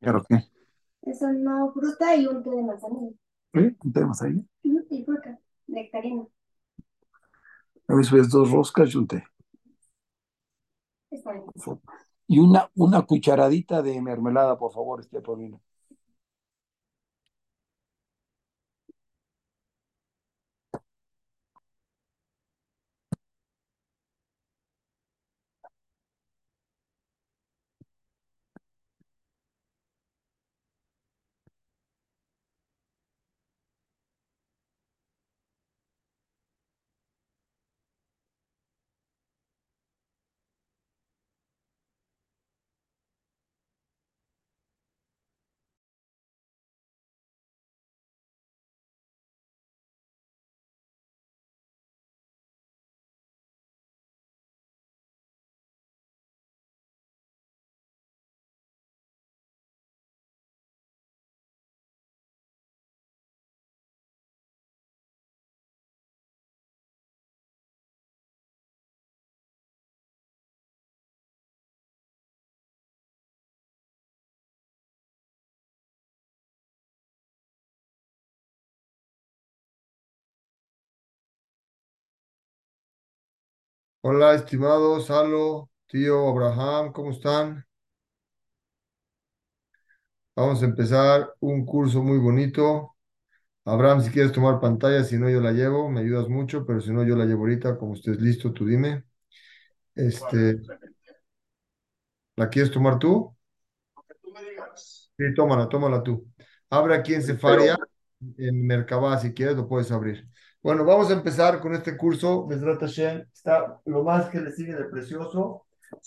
Claro que. Es una fruta y un té de manzanilla. ¿Eh? ¿Un té de manzanilla? Y fruta, nectarina. A veces ves dos roscas y un té. Está bien. Y una, una cucharadita de mermelada, por favor, este Paulino. Hola, estimados, Salo, tío Abraham, ¿cómo están? Vamos a empezar un curso muy bonito. Abraham, si quieres tomar pantalla, si no yo la llevo, me ayudas mucho, pero si no yo la llevo ahorita, como estés listo, tú dime. Este, ¿la quieres tomar tú? tú me digas. Sí, tómala, tómala tú. Abre aquí en Cefaria, en Merkabah, si quieres lo puedes abrir. Bueno, vamos a empezar con este curso. Mesrat Hashem, está lo más que le sigue de precioso.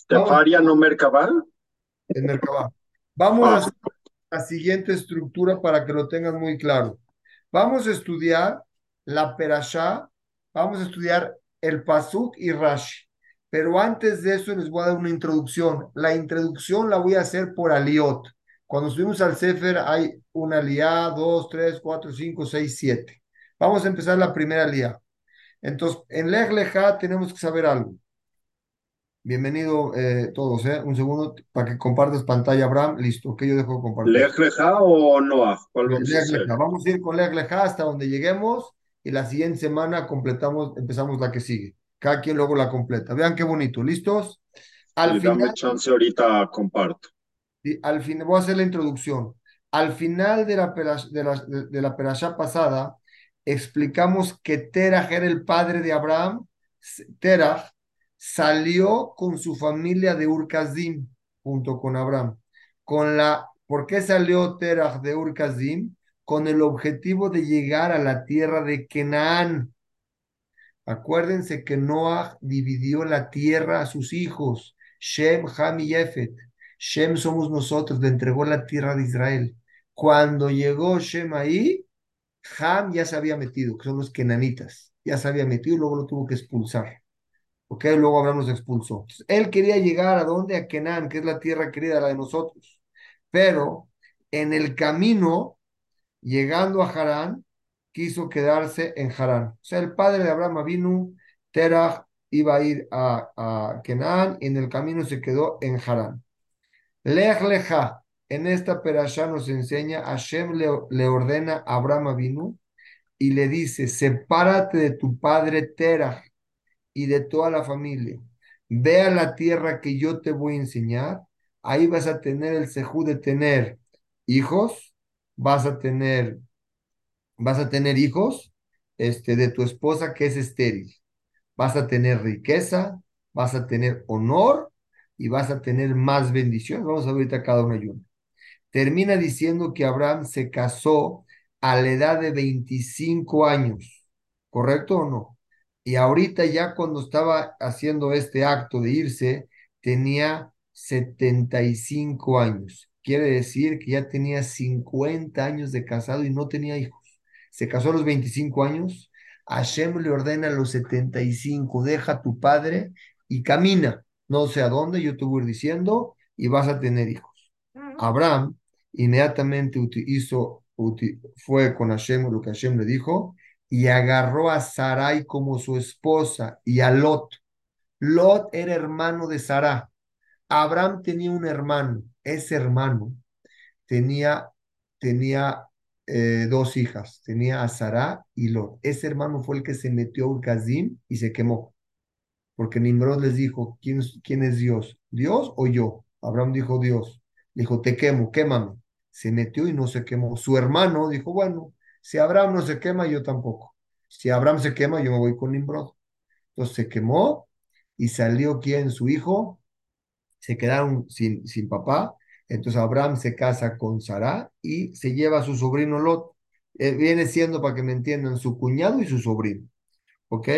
Vamos ¿Cefaria no en Merkabah. Vamos a Ah, hacer la siguiente estructura para que lo tengan muy claro. Vamos a estudiar la Perashá, vamos a estudiar el Pasuk y Rashi. Pero antes de eso les voy a dar una introducción. La introducción la voy a hacer por Aliot. Cuando subimos al Sefer hay una Aliá, dos, tres, cuatro, cinco, seis, siete. Vamos a empezar la primera Aliá. Entonces, en Lech Lechá tenemos que saber algo. Bienvenido eh, todos, ¿eh? Un segundo para que compartas pantalla, Abraham. Listo, que yo dejo de compartir. ¿Lech Lecha o Noah? ¿Cuál vamos a. Vamos ir con Lech Lechá hasta donde lleguemos y la siguiente semana completamos, empezamos la que sigue. Cada quien luego la completa. Vean qué bonito. ¿Listos? Al Y dame final, chance ahorita, comparto. y al fin, voy a hacer la introducción. Al final de la, de la, de, de la perashá pasada, explicamos que Terah era el padre de Abraham. Terah salió con su familia de Ur-Kasdim junto con Abraham. Con la, ¿por qué salió Terah de Ur-Kasdim? Con el objetivo de llegar a la tierra de Canaán. Acuérdense que Noah dividió la tierra a sus hijos, Shem, Ham y Jefet. Shem somos nosotros, le entregó la tierra de Israel. Cuando llegó Shem ahí, Ham ya se había metido, que son los kenanitas, ya se había metido, luego lo tuvo que expulsar. ¿Ok? Luego Abraham los expulsó. Él quería llegar a dónde? A Kenan, que es la tierra querida, la de nosotros. Pero en el camino, llegando a Harán, quiso quedarse en Harán. O sea, el padre de Abraham vino, Terah iba a ir a, a Kenan y en el camino se quedó en Harán. Lech Leja, en esta perashá nos enseña, Hashem le, le ordena a Abraham vino y le dice, sepárate de tu padre Terah y de toda la familia. Ve a la tierra que yo te voy a enseñar. Ahí vas a tener el sejú de tener hijos, vas a tener, vas a tener hijos este, de tu esposa que es estéril. Vas a tener riqueza, vas a tener honor y vas a tener más bendiciones. Vamos a ver ahorita cada uno y uno. Termina diciendo que Abraham se casó a la edad de 25 años, ¿correcto o no? Y ahorita ya cuando estaba haciendo este acto de irse, tenía 75 años. Quiere decir que ya tenía 50 años de casado y no tenía hijos. Se casó a los 25 años. Hashem le ordena a los 75, deja a tu padre y camina. No sé a dónde, yo te voy a ir diciendo y vas a tener hijos. Abraham inmediatamente hizo, fue con Hashem, lo que Hashem le dijo, y agarró a Sarai como su esposa y a Lot. Lot era hermano de Sará. Abraham tenía un hermano. Ese hermano tenía, tenía eh, dos hijas, tenía a Sara y Lot. Ese hermano fue el que se metió a Urkazim y se quemó, porque Nimrod les dijo, ¿quién, quién es Dios? ¿Dios o yo? Abraham dijo, Dios. Le dijo, te quemo, quémame. Se metió y no se quemó. Su hermano dijo, bueno, si Abraham no se quema, yo tampoco. Si Abraham se quema, yo me voy con Nimrod. Entonces se quemó y salió quién, su hijo, se quedaron sin, sin papá. Entonces Abraham se casa con Sara y se lleva a su sobrino Lot. Eh, viene siendo, para que me entiendan, su cuñado y su sobrino. ¿Ok?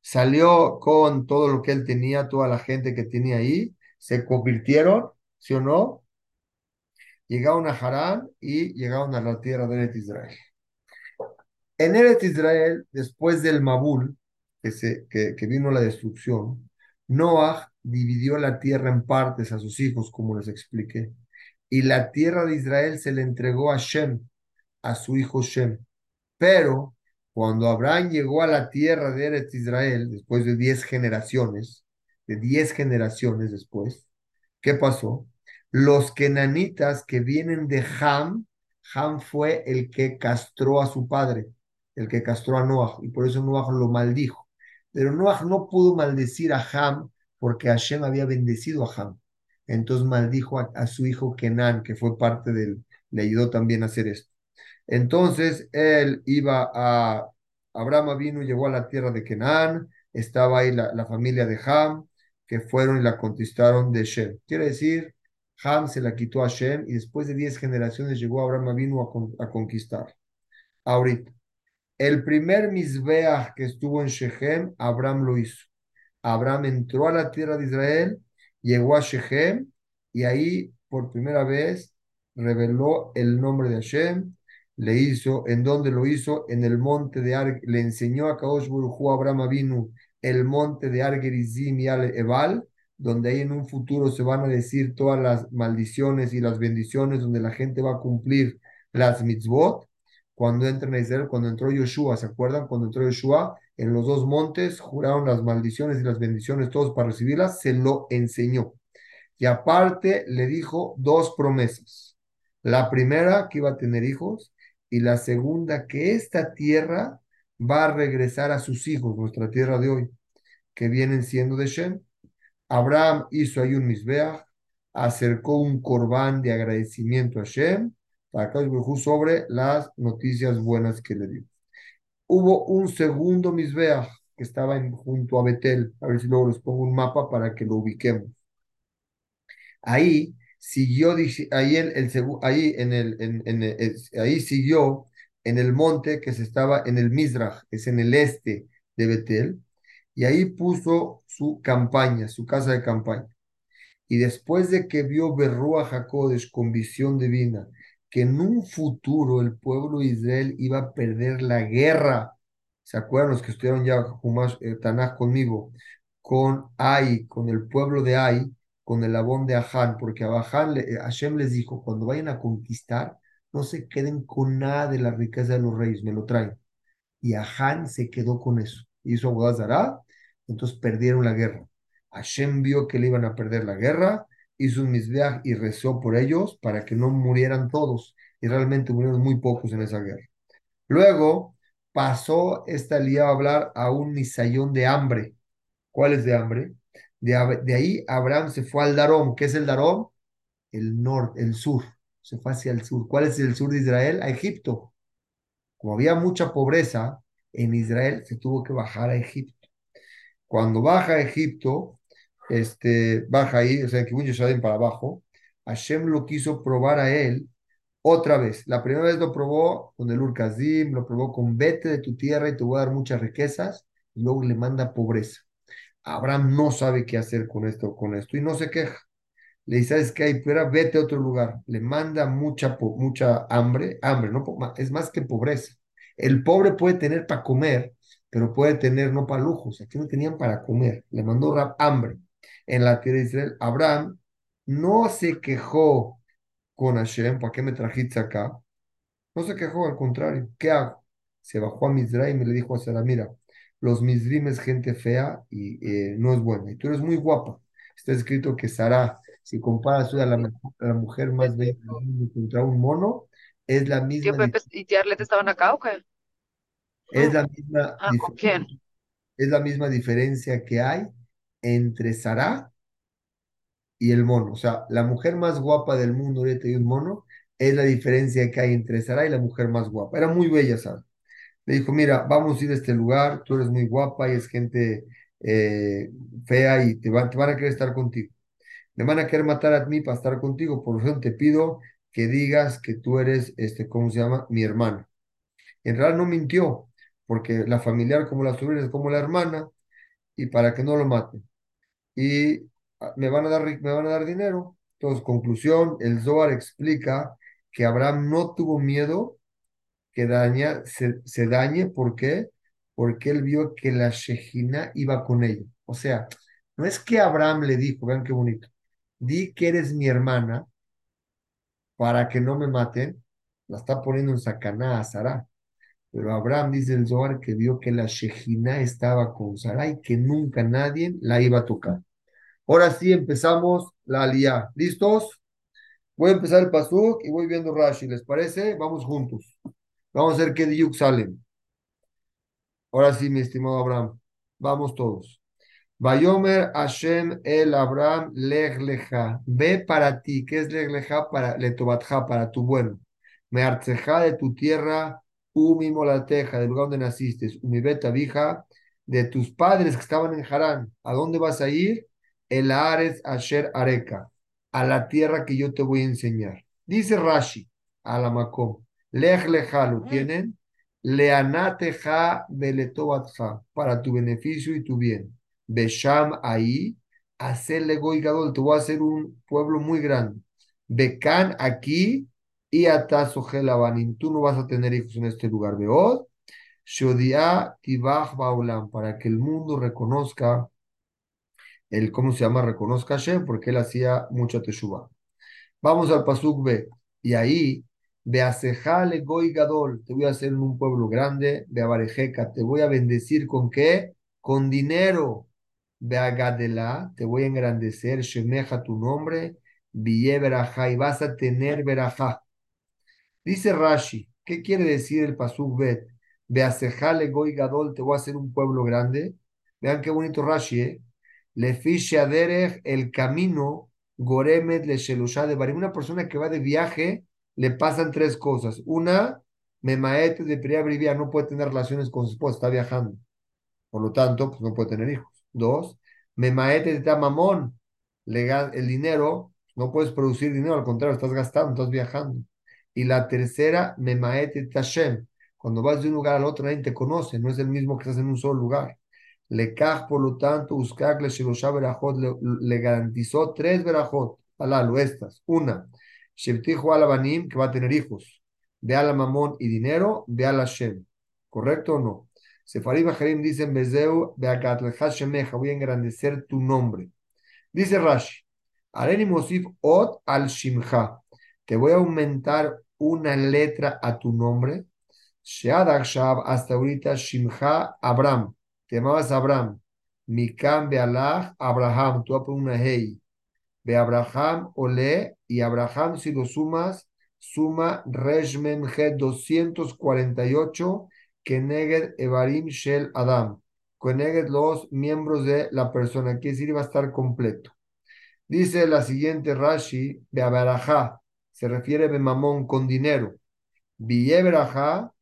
Salió con todo lo que él tenía, toda la gente que tenía ahí, se convirtieron, ¿sí o no? Llegaron a Harán y llegaron a la tierra de Eretz Israel. En Eretz Israel, después del Mabul, que, se, que vino la destrucción, Noah dividió la tierra en partes a sus hijos, como les expliqué, y la tierra de Israel se le entregó a Shem, a su hijo Shem. Pero cuando Abraham llegó a la tierra de Eretz Israel, después de diez generaciones, de diez generaciones después, ¿qué pasó? Los kenanitas que vienen de Ham, Ham fue el que castró a su padre, el que castró a Noah, y por eso Noah lo maldijo. Pero Noah no pudo maldecir a Ham porque Hashem había bendecido a Ham. Entonces maldijo a, su hijo Kenan, que fue parte del, le ayudó también a hacer esto. Entonces él iba a, Abraham vino, llegó a la tierra de Canaán, estaba ahí la, la familia de Ham, que fueron y la conquistaron de Shem. Quiere decir, Ham se la quitó a Shem y después de diez generaciones llegó Abraham vino a, con- a conquistar. Ahorita, el primer Misbeach que estuvo en Shechem, Abraham lo hizo. Abraham entró a la tierra de Israel, llegó a Shechem y ahí por primera vez reveló el nombre de Hashem, le hizo, ¿en dónde lo hizo? En el monte de Ar, le enseñó a Hu, a Abraham Avinu el monte de Argerizim y Al Ebal, donde ahí en un futuro se van a decir todas las maldiciones y las bendiciones, donde la gente va a cumplir las mitzvot cuando entran a Israel, cuando entró Yoshua, ¿se acuerdan? Cuando entró Yoshua, en los dos montes juraron las maldiciones y las bendiciones todos para recibirlas, se lo enseñó. Y aparte le dijo dos promesas. La primera, que iba a tener hijos, y la segunda, que esta tierra va a regresar a sus hijos, nuestra tierra de hoy, que vienen siendo de Shem. Abraham hizo ahí un misbeach, acercó un corbán de agradecimiento a Shem, Hu, sobre las noticias buenas que le dio. Hubo un segundo misbeach que estaba en- junto a Betel, a ver si luego les pongo un mapa para que lo ubiquemos. Ahí siguió, ahí, el, ahí, en el, ahí siguió en el monte que se estaba en el Mizrach, es en el este de Betel, y ahí puso su campaña, su casa de campaña. Y después de que vio Berrúa Jacodes con visión divina, que en un futuro el pueblo de Israel iba a perder la guerra, ¿se acuerdan los que estudiaron ya eh, conmigo? Con Ai, con el pueblo de Ai, con el Abón de Aján, porque a Aján, le- eh, Hashem les dijo, cuando vayan a conquistar, no se queden con nada de la riqueza de los reyes, me lo traen. Y Aján se quedó con eso. Hizo Abodazará, entonces perdieron la guerra. Hashem vio que le iban a perder la guerra, hizo un misbeach y rezó por ellos para que no murieran todos. Y realmente murieron muy pocos en esa guerra. Luego pasó esta lía a hablar a un nisayón de hambre. ¿Cuál es de hambre? De, de ahí Abraham se fue al Darón. ¿Qué es el Darón? El norte, el sur. Se fue hacia el sur. ¿Cuál es el sur de Israel? A Egipto. Como había mucha pobreza en Israel, se tuvo que bajar a Egipto. Cuando baja a Egipto, este, baja ahí, o sea, que Yerusalén para abajo, Hashem lo quiso probar a él otra vez. La primera vez lo probó con el Urkazim, lo probó con vete de tu tierra y te voy a dar muchas riquezas, y luego le manda pobreza. Abraham no sabe qué hacer con esto, con esto, y no se queja. Le dice, ¿sabes qué? Espera, vete a otro lugar. Le manda mucha, mucha hambre, hambre, no, es más que pobreza. El pobre puede tener para comer, pero puede tener no para lujos. Aquí no tenían para comer. Le mandó hambre. En la tierra de Israel, Abraham no se quejó con Hashem, ¿para qué me trajiste acá? No se quejó, al contrario. ¿Qué hago? Se bajó a Mizraim y le dijo a Sara, mira, los Mizrim es gente fea y eh, no es buena. Y tú eres muy guapa. Está escrito que Sara Si comparas a la, a la mujer más bella contra un mono, es la misma, Pepe y tía Arlette estaban acá, ¿o qué? Es Mm. la misma, Ah, es la misma diferencia que hay entre Sarah y el mono. O sea, la mujer más guapa del mundo ahorita y un mono es la diferencia que hay entre Sarah y la mujer más guapa. Era muy bella Sarah. Le dijo, mira, vamos a ir a este lugar, tú eres muy guapa y es gente eh, fea y te, van, te van a querer estar contigo. Me van a querer matar a mí para estar contigo, por eso te pido que digas que tú eres, este, ¿cómo se llama? Mi hermana. En realidad no mintió, porque la familiar como la sobrina es como la hermana, y para que no lo maten. Y ah, me van a dar, me van a dar dinero. Entonces, conclusión, el Zohar explica que Abraham no tuvo miedo que daña, se, dañe, ¿por qué? Porque él vio que la Shejina iba con ella. O sea, no es que Abraham le dijo, vean qué bonito, di que eres mi hermana para que no me maten, la está poniendo en sacaná a Sara. Pero Abraham dice el Zohar que vio que la Shejina estaba con Sara y que nunca nadie la iba a tocar. Ahora sí empezamos la aliyah. ¿Listos? Voy a empezar el pasuk y voy viendo Rashi. ¿Les parece? Vamos juntos. Vamos a ver qué diuk salen. Ahora sí, mi estimado Abraham. Vamos todos. Vayomer Hashem el Abraham lech leja. Ve para ti. ¿Qué es lech leja? Para letobatja, para tu bueno. Me arceja de tu tierra, umi molateja, del lugar donde naciste. Umi beta vija, de tus padres que estaban en Harán. ¿A dónde vas a ir? El Ares Asher Areka. A la tierra que yo te voy a enseñar. Dice Rashi, a la Makom. Lech leja, ¿lo tienen? Leanateja beletobatja, para tu beneficio y tu bien. Besham ahí, hacerle goigadol, te voy a hacer un pueblo muy grande. Becan aquí y atasojelabanim, tú no vas a tener hijos en este lugar. Beod, shodia baulam, para que el mundo reconozca, el, ¿cómo se llama? Reconozca a Hashem, porque él hacía mucha teshuva. Vamos al pasuk B, y ahí Beasejale goy gadol, te voy a hacer un pueblo grande, Beabarejeca, te voy a bendecir con qué? Con dinero. Beagadela, te voy a engrandecer, Shemeja tu nombre, Ville Berajá, y vas a tener Berajá. Dice Rashi, ¿qué quiere decir el pasuk Bet? Beasejale goy gadol, te voy a hacer un pueblo grande. Vean qué bonito Rashi, ¿eh? Le derech, el camino, Goremet le shelusha de Barim. Una persona que va de viaje, le pasan tres cosas. Una, Memaete de Priya no puede tener relaciones con su esposa, está viajando. Por lo tanto, pues no puede tener hijos. Dos, Memaete de Tamamón, el dinero, no puedes producir dinero, al contrario, estás gastando, estás viajando. Y la tercera, Memaete Tashem, cuando vas de un lugar al otro, nadie te conoce, no es el mismo que estás en un solo lugar. Le por lo tanto, Uskak le Berajot le garantizó tres Berajot, alalo, estas. Una, Sheptijo Alabanim, que va a tener hijos. Ve a la mamón y dinero, ve a la Shem. ¿Correcto o no? Sefarim Bajarim dicen Bezeu, Shemeja, voy a engrandecer tu nombre. Dice Rashi, Areni Mosif Ot al Shimcha, te voy a aumentar una letra a tu nombre. Sheadak Shab, hasta ahorita Shimcha Abraham, te llamabas Abraham. Mikam Bealach Abraham, tú vas a poner una Hey. Ve Abraham Ole, y Abraham, si lo sumas, suma Rejmen G 248, Keneged Evarim Shel Adam. Keneged los miembros de la persona, quiere decir, va a estar completo. Dice la siguiente Rashi, de se refiere a Mamón con dinero. Villebrajá,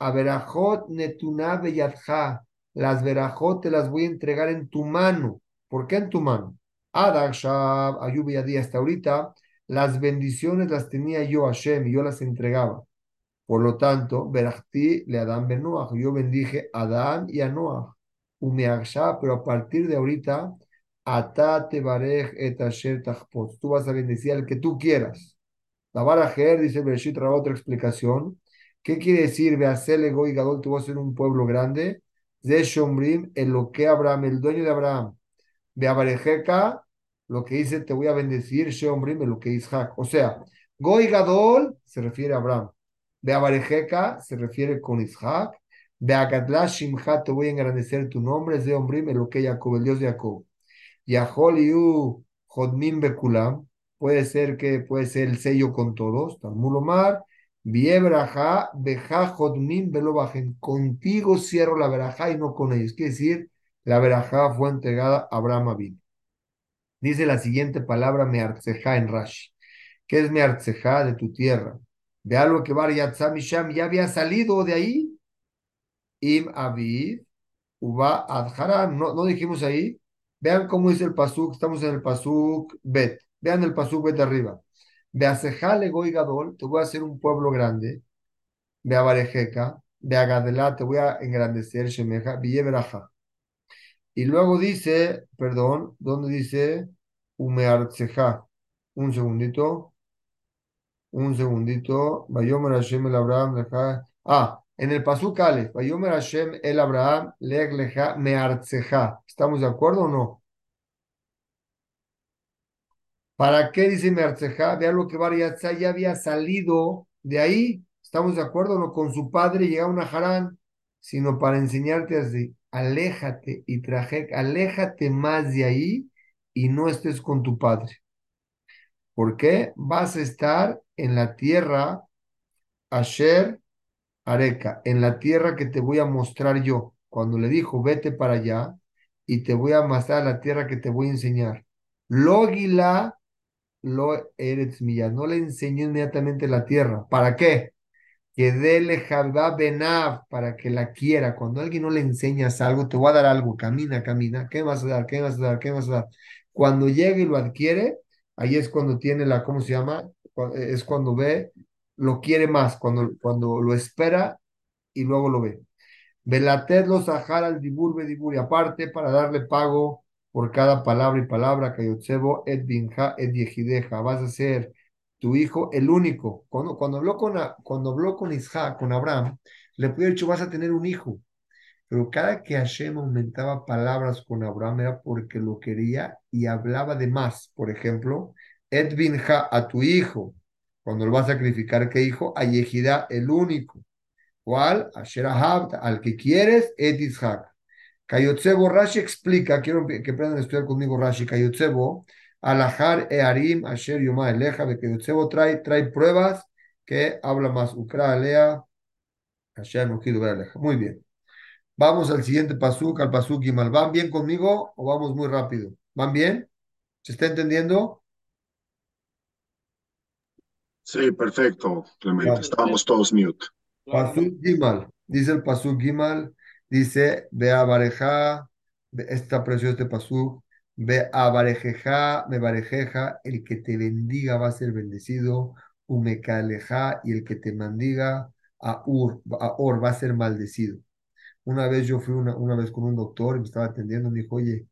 Aberajot Netuna Beyadjá, las verajot te las voy a entregar en tu mano. ¿Por qué en tu mano? Adakshab, Ayub y hasta ahorita, las bendiciones las tenía yo, Hashem, y yo las entregaba. Por lo tanto, Berachti le Adán Ben Noach, yo bendije a Adán y a Noach. Umeaksha, pero a partir de ahorita, Atate Barej et Asher Tú vas a bendecir al que tú quieras. La Barajer, dice Bereshit, otra explicación. ¿Qué quiere decir? Beasele Goy Gadol, a ser un pueblo grande. De Shombrim, en lo que Abraham, el dueño de Abraham. Beabarejeca, lo que dice, te voy a bendecir, Shombrim, en lo que Isaac. O sea, Goy Gadol se refiere a Abraham. Beabarejeca se refiere con Isaac. Beagadla Shimcha, te voy a engrandecer tu nombre, es de Ombrim, en lo que Jacob, el Dios de Jacob. Yahol Yu Jodmin Bekulam, puede ser que puede ser el sello con todos, Talmud Omar, Biebraja, Beja Jodmin Belobajen, contigo cierro la verajá y no con ellos. Quiere decir, la verajá fue entregada a Abraham Abin. Dice la siguiente palabra, Meartzeja en Rashi. ¿Qué es Meartzeja de tu tierra? De algo que Bar Yatzam Sham ya había salido de ahí. Im Aviv, Uba Adharan. No, no dijimos ahí. Vean cómo dice el Pasuk. Estamos en el Pasuk Bet. Vean el Pasuk Bet de arriba. Beaseja Legoy Gadol. Te voy a hacer un pueblo grande. Ve a Barejeca. Ve a Gadelá. Te voy a engrandecer. Shemeja. Villeberaja. Y luego dice, perdón, ¿dónde dice? Umeartzeja. Un segundito. Un segundito. Vayomer Hashem el Abraham leja. Ah, en el Pasuk Aleph. Vayomer Hashem el Abraham leg leja. ¿Estamos de acuerdo o no? ¿Para qué dice meartzeja? Vea lo que Bariatza ya había salido de ahí. ¿Estamos de acuerdo no? Con su padre llegaron a Harán, sino para enseñarte así. Aléjate y traje, aléjate más de ahí y no estés con tu padre. ¿Por qué? Vas a estar en la tierra Asher Areca, en la tierra que te voy a mostrar yo. Cuando le dijo, vete para allá y te voy a mostrar la tierra que te voy a enseñar. Logila lo mía. No le enseñó inmediatamente la tierra. ¿Para qué? Que dele Jabá Benav para que la quiera. Cuando alguien no le enseñas algo, te voy a dar algo. Camina, camina. ¿Qué vas a dar? ¿Qué vas a dar? ¿Qué vas a dar? Cuando llegue y lo adquiere, ahí es cuando tiene la, ¿cómo se llama? Es cuando ve, lo quiere más, cuando, cuando lo espera y luego lo ve. Velated los Sahara al dibur bedibur y aparte para darle pago por cada palabra y palabra, Kayotsebo et binja et vas a ser tu hijo el único. Cuando, habló con, cuando habló con con Abraham, le pudo haber dicho, vas a tener un hijo. Pero cada que Hashem aumentaba palabras con Abraham era porque lo quería y hablaba de más. Por ejemplo, et binja a tu hijo. Cuando lo va a sacrificar, ¿qué hijo? A Yehida, el único. ¿Cuál? Asher al que quieres, et Isaac. Kayotsebo Rashi explica, quiero que aprendan a estudiar conmigo Rashi, Kayotsebo, Alahar Earim Asher Yoma Eleja, de Kayotsebo trae, trae pruebas que habla más Ukra Alea, Asher Nujido Aleja. Muy bien. Vamos al siguiente pasuk, al pasuk Gimal. ¿Van bien conmigo o vamos muy rápido? ¿Van bien? ¿Se está entendiendo? Sí, perfecto, Clemente. Estábamos todos mute. Pasuk Gimal. Dice el pasuk Gimal. Dice, ve a está precioso este pasú, ve a Barejeja, me Barejeja, el que te bendiga va a ser bendecido, Umekaleja, y el que te mandiga a Ur, a Or va a ser maldecido. Una vez yo fui una, una vez con un doctor y me estaba atendiendo, me dijo, oye,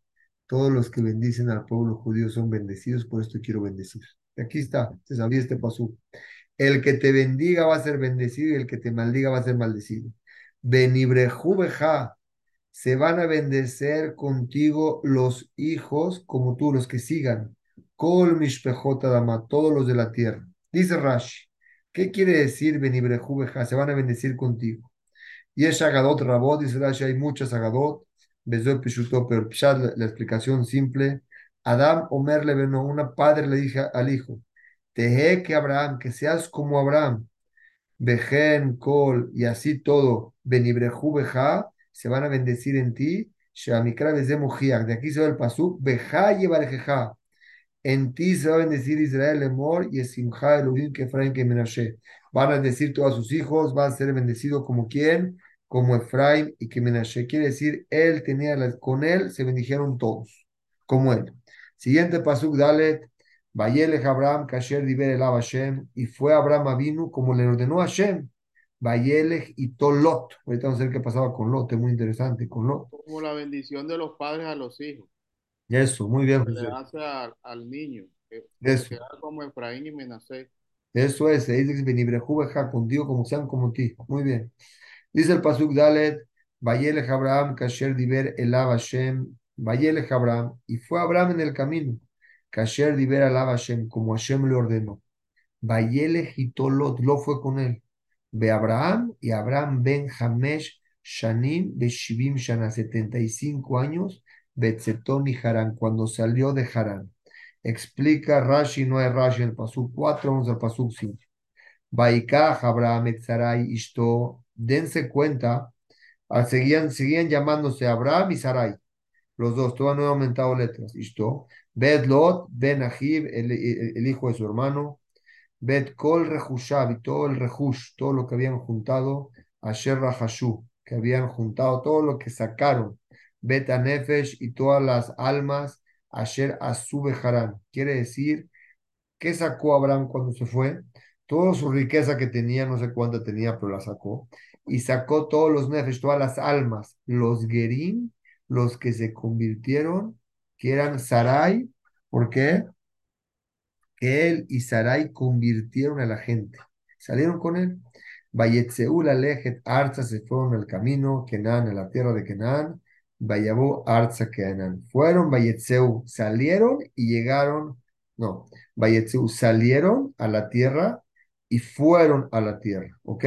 todos los que bendicen al pueblo judío son bendecidos, por esto quiero bendecir. Aquí está, se sabía este pasú. El que te bendiga va a ser bendecido y el que te maldiga va a ser maldecido. Benibrejubeja, se van a bendecer contigo los hijos como tú, los que sigan. Kol dama, todos los de la tierra. Dice Rashi, ¿qué quiere decir benibrejubeja? Se van a bendecir contigo. Y es Agadot Rabot, dice Rashi, hay muchas Agadot. Bezoy Pishuto, pero la, la explicación simple. Adam Omer le veno, una padre le dije al hijo, Teje que Abraham, que seas como Abraham. Bejen, Kol, y así todo, Benibreju Beja, se van a bendecir en ti, Shamikra de aquí se va el pasuk, Beja y Barejeja, en ti se va a bendecir Israel, Emor, y Esimha, Elohim, Kefraim, que Menashe. Van a decir todos sus hijos, van a ser bendecidos como quien, como Efraim y que Menashe. Quiere decir, él tenía, con él se bendijeron todos, como él. Siguiente pasuk, Dalet, Vayelech Abraham, Kasher Diber el Hashem, y fue Abraham Avinu como le ordenó Hashem. Vayelech y Tolot. Ahorita vamos a ver qué pasaba con Lot, es muy interesante con Lot. Como la bendición de los padres a los hijos. Eso, muy bien, que le hace al, al niño. Que Eso. queda como Efraín y Menasé. Eso es, se dice que Benibrejubeja contigo como sean como ti. Muy bien. Dice el Pasuk Dalet, Vayelech Abraham, Kasher Diber el Hashem, Vayelech Abraham, y fue Abraham en el camino. Kasher Diber al Hashem, como Hashem le ordenó. Vayelech y Tolot, lo fue con él. Ve Abraham y Abraham ben Hamesh Shanim de Shivim Shana, 75 años, Betzetón y Harán, cuando salió de Harán. Explica Rashi, no hay Rashi el Pasuk 4, vamos al Pasuk 5. Baikaj, Abraham, et Sarai, Ishto. Dense cuenta, ah, seguían, seguían llamándose Abraham y Sarai. Los dos, todavía no han aumentado letras. Ishto. Bet Lot, Ben Ahib, el, hijo de su hermano. Bet Kol Rehushab y todo el Rehush, todo lo que habían juntado. Asher Rahashu, que habían juntado, todo lo que sacaron. Bet Anefesh y todas las almas. Asher Asube Haran. Quiere decir, ¿qué sacó Abraham cuando se fue? Toda su riqueza que tenía, no sé cuánta tenía, pero la sacó. Y sacó todos los Nefesh, todas las almas, los Gerim, los que se convirtieron, que eran Sarai. ¿Por qué? que él y Sarai convirtieron a la gente. Salieron con él. Vayetzeú Alejet Arza se fueron al camino, Kenan, a la tierra de Kenan. Vayabú Arza Kenan. Fueron Vayetzeú, salieron y llegaron. No, Vayetzeú salieron a la tierra y fueron a la tierra. ¿Ok?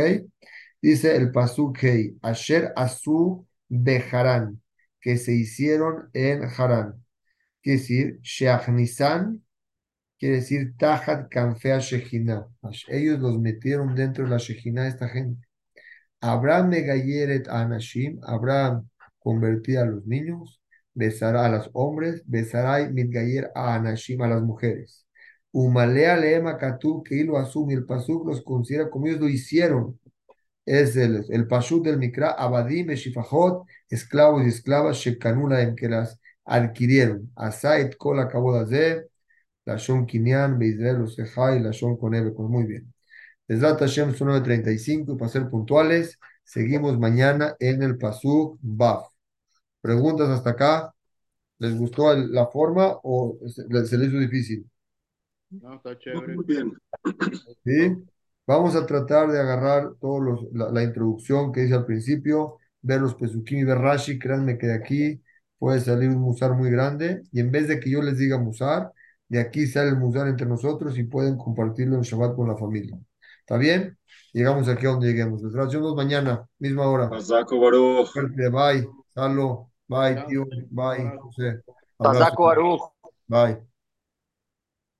Dice el Pasuk Hei, Asher Asu Beharán, que se hicieron en Harán. Quiere decir, Sheachnisan quiere decir Tajat Kanfea Shejina. Ellos los metieron dentro de la Shejina esta gente. Abraham Megayeret Anashim, Abraham convertía a los niños, besará a los hombres, Besarai Midgayer a Anashim, a las mujeres. Umalea Leema Katu, que hilo asume, el Pasuk los considera como ellos lo hicieron. Es el, el Pashut del Mikra, Abadim, Shifajot, esclavos y esclavas, Shekanula, en que las adquirieron. Asait Kola Kabodazeh, Lashon Kinyan, Beisrael, Osejai, Lashon Konebe, pues muy bien. Desrat Hashem son 9.35 y para ser puntuales, seguimos mañana en el Pasuk Baf. ¿Preguntas hasta acá? ¿Les gustó el- la forma o se, se les hizo difícil? No, está chévere. muy bien. ¿Sí? Vamos a tratar de agarrar todos los, la, la introducción que dice al principio, ver los Pesukim y ver Rashi. Créanme que de aquí puede salir un musar muy grande. Y en vez de que yo les diga musar, de aquí sale el musar entre nosotros y pueden compartirlo en Shabbat con la familia. ¿Está bien? Llegamos aquí a donde lleguemos. Les vemos mañana, misma hora. Hazako Baruch. Suerte, bye. Salo, bye, tío, bye. José. Abrazo. Tazaco Baruch. Bye.